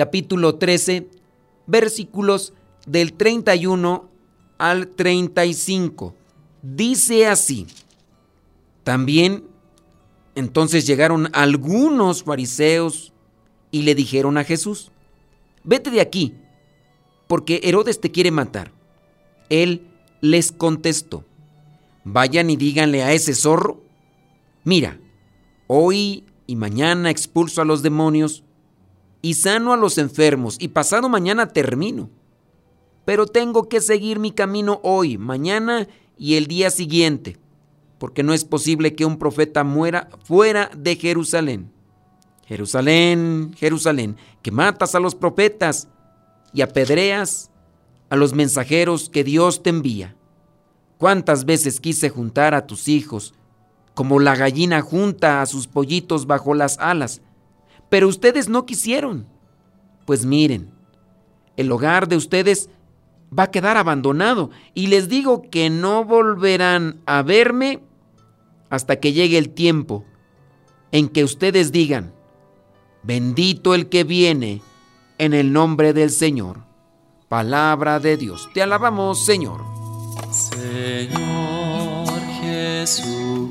capítulo 13 versículos del 31 al 35. Dice así, también entonces llegaron algunos fariseos y le dijeron a Jesús, vete de aquí, porque Herodes te quiere matar. Él les contestó, vayan y díganle a ese zorro, mira, hoy y mañana expulso a los demonios y sano a los enfermos y pasado mañana termino. Pero tengo que seguir mi camino hoy, mañana y el día siguiente, porque no es posible que un profeta muera fuera de Jerusalén. Jerusalén, Jerusalén, que matas a los profetas y apedreas a los mensajeros que Dios te envía. ¿Cuántas veces quise juntar a tus hijos como la gallina junta a sus pollitos bajo las alas? Pero ustedes no quisieron. Pues miren, el hogar de ustedes va a quedar abandonado y les digo que no volverán a verme hasta que llegue el tiempo en que ustedes digan, bendito el que viene en el nombre del Señor. Palabra de Dios. Te alabamos, Señor. Señor Jesucristo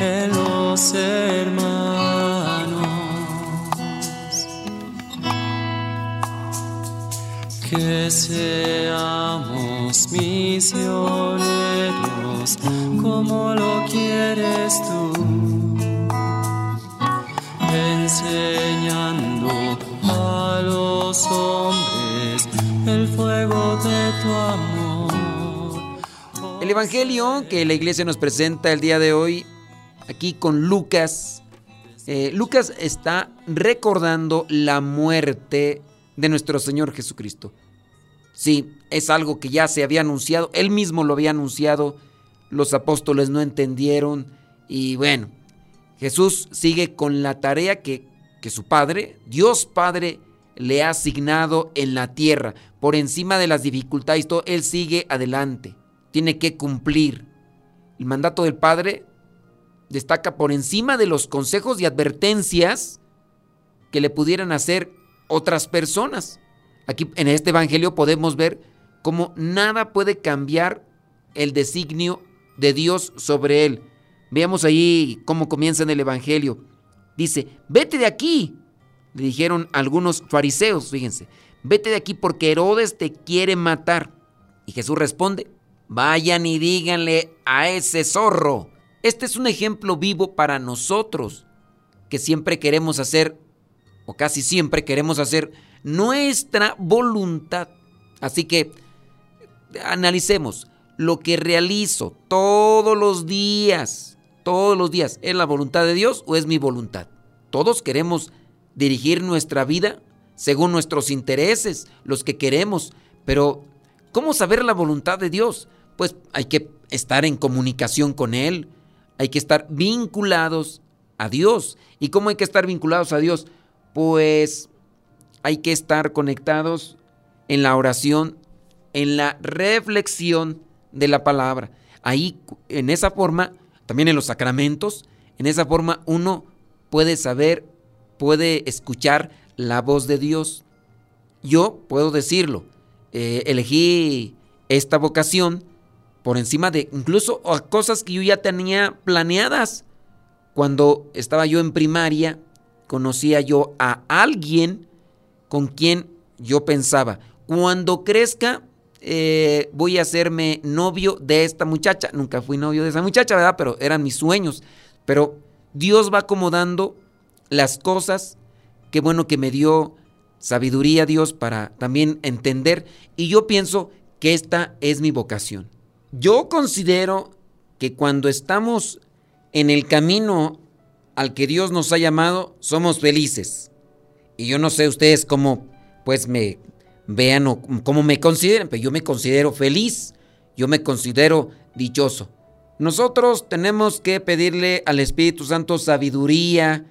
en los hermanos. Que seamos misioneros como lo quieres tú, enseñando a los hombres el fuego de tu amor. El Evangelio que la iglesia nos presenta el día de hoy aquí con Lucas. Eh, Lucas está recordando la muerte de nuestro Señor Jesucristo. Sí, es algo que ya se había anunciado, él mismo lo había anunciado, los apóstoles no entendieron y bueno, Jesús sigue con la tarea que, que su Padre, Dios Padre, le ha asignado en la tierra. Por encima de las dificultades, todo, Él sigue adelante, tiene que cumplir. El mandato del Padre destaca por encima de los consejos y advertencias que le pudieran hacer otras personas. Aquí en este Evangelio podemos ver cómo nada puede cambiar el designio de Dios sobre él. Veamos ahí cómo comienza en el Evangelio. Dice, vete de aquí. Le dijeron algunos fariseos, fíjense, vete de aquí porque Herodes te quiere matar. Y Jesús responde, vayan y díganle a ese zorro este es un ejemplo vivo para nosotros, que siempre queremos hacer, o casi siempre queremos hacer, nuestra voluntad. Así que analicemos lo que realizo todos los días, todos los días, ¿es la voluntad de Dios o es mi voluntad? Todos queremos dirigir nuestra vida según nuestros intereses, los que queremos, pero ¿cómo saber la voluntad de Dios? Pues hay que estar en comunicación con Él, hay que estar vinculados a Dios. ¿Y cómo hay que estar vinculados a Dios? Pues hay que estar conectados en la oración, en la reflexión de la palabra. Ahí, en esa forma, también en los sacramentos, en esa forma uno puede saber, puede escuchar la voz de Dios. Yo puedo decirlo, eh, elegí esta vocación por encima de incluso cosas que yo ya tenía planeadas. Cuando estaba yo en primaria, conocía yo a alguien con quien yo pensaba. Cuando crezca, eh, voy a hacerme novio de esta muchacha. Nunca fui novio de esa muchacha, ¿verdad? Pero eran mis sueños. Pero Dios va acomodando las cosas. Qué bueno que me dio sabiduría Dios para también entender. Y yo pienso que esta es mi vocación. Yo considero que cuando estamos en el camino al que Dios nos ha llamado, somos felices. Y yo no sé ustedes cómo pues me vean o cómo me consideren, pero yo me considero feliz, yo me considero dichoso. Nosotros tenemos que pedirle al Espíritu Santo sabiduría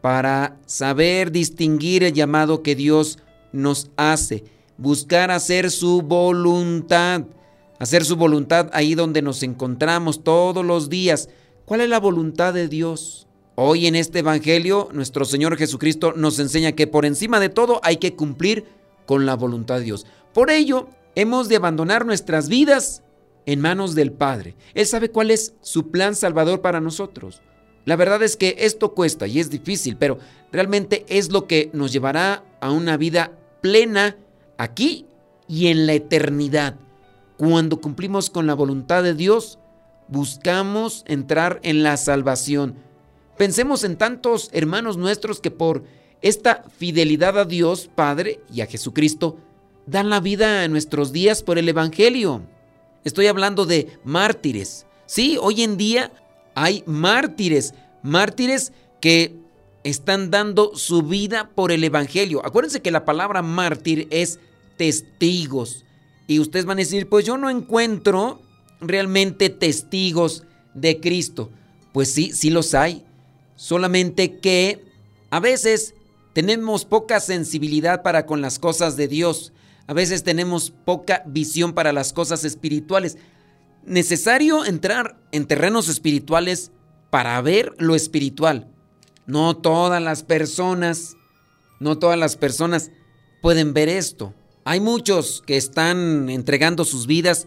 para saber distinguir el llamado que Dios nos hace, buscar hacer su voluntad, hacer su voluntad ahí donde nos encontramos todos los días. ¿Cuál es la voluntad de Dios? Hoy en este Evangelio, nuestro Señor Jesucristo nos enseña que por encima de todo hay que cumplir con la voluntad de Dios. Por ello, hemos de abandonar nuestras vidas en manos del Padre. Él sabe cuál es su plan salvador para nosotros. La verdad es que esto cuesta y es difícil, pero realmente es lo que nos llevará a una vida plena aquí y en la eternidad. Cuando cumplimos con la voluntad de Dios, buscamos entrar en la salvación. Pensemos en tantos hermanos nuestros que por esta fidelidad a Dios Padre y a Jesucristo dan la vida en nuestros días por el Evangelio. Estoy hablando de mártires. Sí, hoy en día hay mártires, mártires que están dando su vida por el Evangelio. Acuérdense que la palabra mártir es testigos. Y ustedes van a decir, pues yo no encuentro realmente testigos de Cristo. Pues sí, sí los hay. Solamente que a veces tenemos poca sensibilidad para con las cosas de Dios. A veces tenemos poca visión para las cosas espirituales. Necesario entrar en terrenos espirituales para ver lo espiritual. No todas las personas, no todas las personas pueden ver esto. Hay muchos que están entregando sus vidas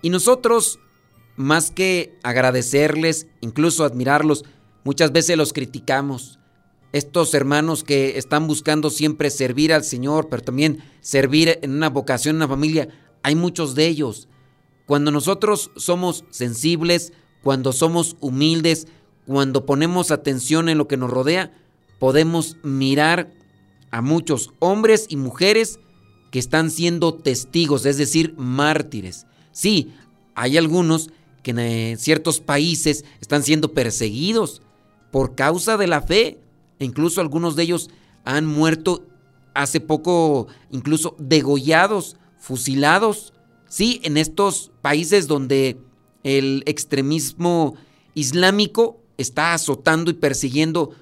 y nosotros, más que agradecerles, incluso admirarlos, muchas veces los criticamos estos hermanos que están buscando siempre servir al Señor, pero también servir en una vocación, en una familia, hay muchos de ellos. Cuando nosotros somos sensibles, cuando somos humildes, cuando ponemos atención en lo que nos rodea, podemos mirar a muchos hombres y mujeres que están siendo testigos, es decir, mártires. Sí, hay algunos que en ciertos países están siendo perseguidos por causa de la fe, incluso algunos de ellos han muerto hace poco, incluso degollados, fusilados. Sí, en estos países donde el extremismo islámico está azotando y persiguiendo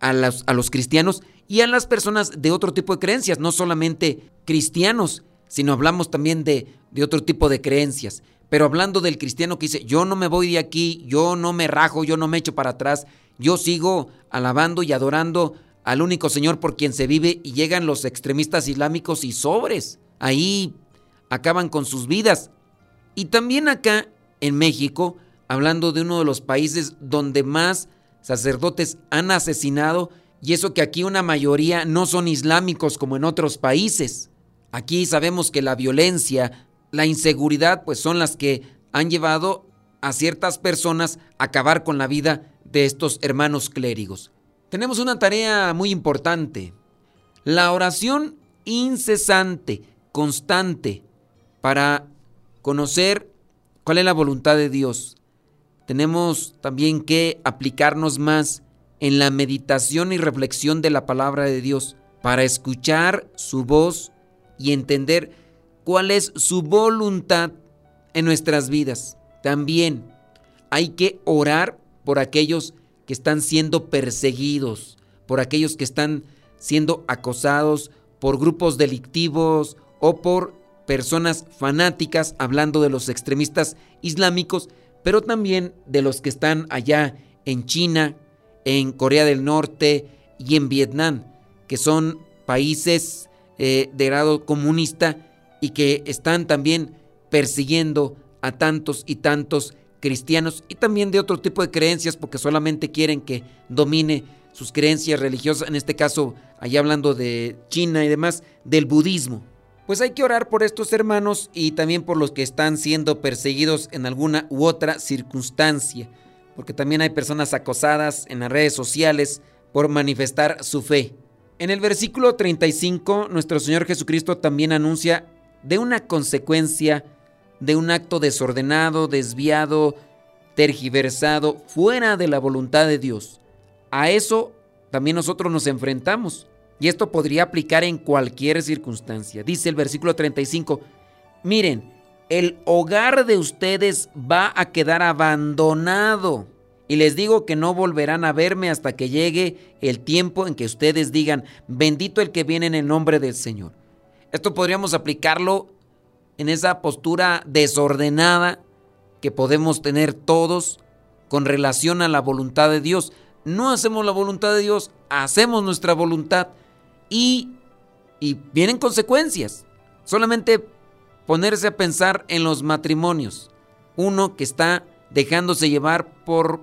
a los, cristianos y a las personas de otro tipo de creencias, no solamente cristianos, sino hablamos también de, de otro tipo de creencias. Pero hablando del cristiano que dice, yo no me voy de aquí, yo no me rajo, yo no me echo para atrás, yo sigo alabando y adorando al único Señor por quien se vive y llegan los extremistas islámicos y sobres. Ahí acaban con sus vidas. Y también acá en México, hablando de uno de los países donde más sacerdotes han asesinado, y eso que aquí una mayoría no son islámicos como en otros países. Aquí sabemos que la violencia, la inseguridad, pues son las que han llevado a ciertas personas a acabar con la vida de estos hermanos clérigos. Tenemos una tarea muy importante, la oración incesante, constante, para conocer cuál es la voluntad de Dios. Tenemos también que aplicarnos más en la meditación y reflexión de la palabra de Dios para escuchar su voz y entender cuál es su voluntad en nuestras vidas. También hay que orar por aquellos que están siendo perseguidos, por aquellos que están siendo acosados por grupos delictivos o por personas fanáticas, hablando de los extremistas islámicos, pero también de los que están allá en China, en Corea del Norte y en Vietnam, que son países eh, de grado comunista y que están también persiguiendo a tantos y tantos cristianos y también de otro tipo de creencias porque solamente quieren que domine sus creencias religiosas, en este caso, allá hablando de China y demás, del budismo. Pues hay que orar por estos hermanos y también por los que están siendo perseguidos en alguna u otra circunstancia, porque también hay personas acosadas en las redes sociales por manifestar su fe. En el versículo 35, nuestro Señor Jesucristo también anuncia de una consecuencia de un acto desordenado, desviado, tergiversado, fuera de la voluntad de Dios. A eso también nosotros nos enfrentamos. Y esto podría aplicar en cualquier circunstancia. Dice el versículo 35, miren, el hogar de ustedes va a quedar abandonado. Y les digo que no volverán a verme hasta que llegue el tiempo en que ustedes digan, bendito el que viene en el nombre del Señor. Esto podríamos aplicarlo en esa postura desordenada que podemos tener todos con relación a la voluntad de Dios. No hacemos la voluntad de Dios, hacemos nuestra voluntad y, vienen consecuencias. Solamente ponerse a pensar en los matrimonios. Uno que está dejándose llevar por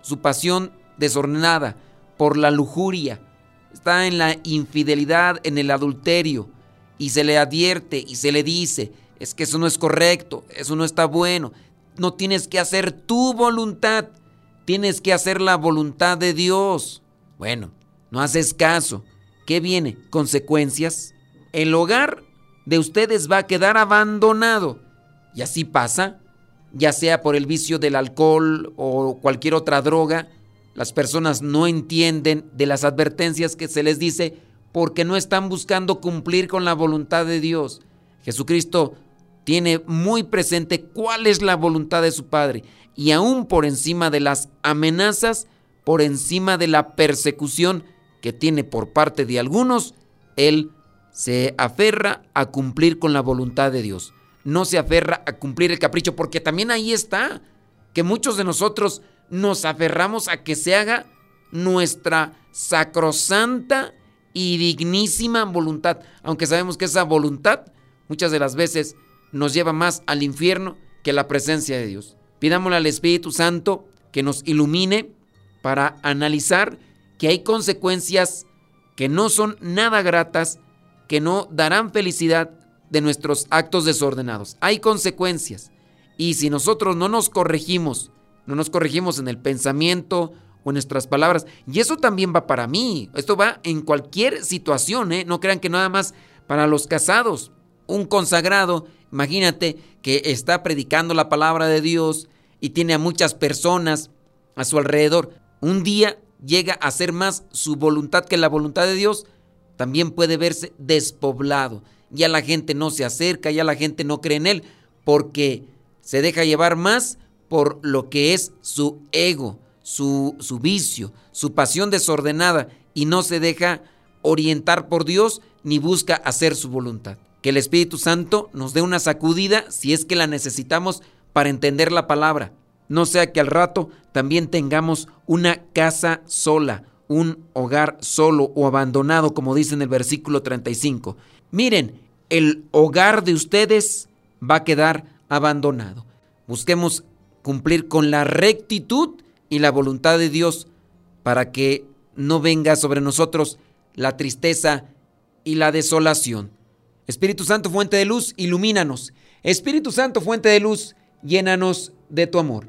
su pasión desordenada, por la lujuria, está en la infidelidad, en el adulterio, y se le advierte y se le dice, es que eso no es correcto, eso no está bueno, no tienes que hacer tu voluntad, tienes que hacer la voluntad de Dios. Bueno, no haces caso. ¿Qué viene? Consecuencias. El hogar de ustedes va a quedar abandonado. Y así pasa, ya sea por el vicio del alcohol o cualquier otra droga. Las personas no entienden de las advertencias que se les dice porque no están buscando cumplir con la voluntad de Dios. Jesucristo tiene muy presente cuál es la voluntad de su Padre y aún por encima de las amenazas, por encima de la persecución, que tiene por parte de algunos, él se aferra a cumplir con la voluntad de Dios. No se aferra a cumplir el capricho, porque también ahí está, que muchos de nosotros nos aferramos a que se haga nuestra sacrosanta y dignísima voluntad, aunque sabemos que esa voluntad muchas de las veces nos lleva más al infierno que la presencia de Dios. Pidámosle al Espíritu Santo que nos ilumine para analizar que hay consecuencias que no son nada gratas, que no darán felicidad de nuestros actos desordenados. Hay consecuencias. Y si nosotros no nos corregimos, no nos corregimos en el pensamiento o en nuestras palabras, y eso también va para mí, esto va en cualquier situación, ¿eh? no crean que nada más para los casados. Un consagrado, imagínate que está predicando la palabra de Dios y tiene a muchas personas a su alrededor. Un día llega a ser más su voluntad que la voluntad de Dios, también puede verse despoblado. Ya la gente no se acerca, ya la gente no cree en él, porque se deja llevar más por lo que es su ego, su, su vicio, su pasión desordenada, y no se deja orientar por Dios ni busca hacer su voluntad. Que el Espíritu Santo nos dé una sacudida si es que la necesitamos para entender la palabra no sea que al rato también tengamos una casa sola, un hogar solo o abandonado, como dice en el versículo 35. Miren, el hogar de ustedes va a quedar abandonado. Busquemos cumplir con la rectitud y la voluntad de Dios para que no venga sobre nosotros la tristeza y la desolación. Espíritu Santo, fuente de luz, ilumínanos. Espíritu Santo, fuente de luz, llénanos de tu amor.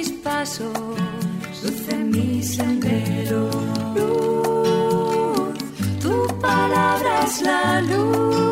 pasos, luz en mi sendero. Luz, tu palabra es la luz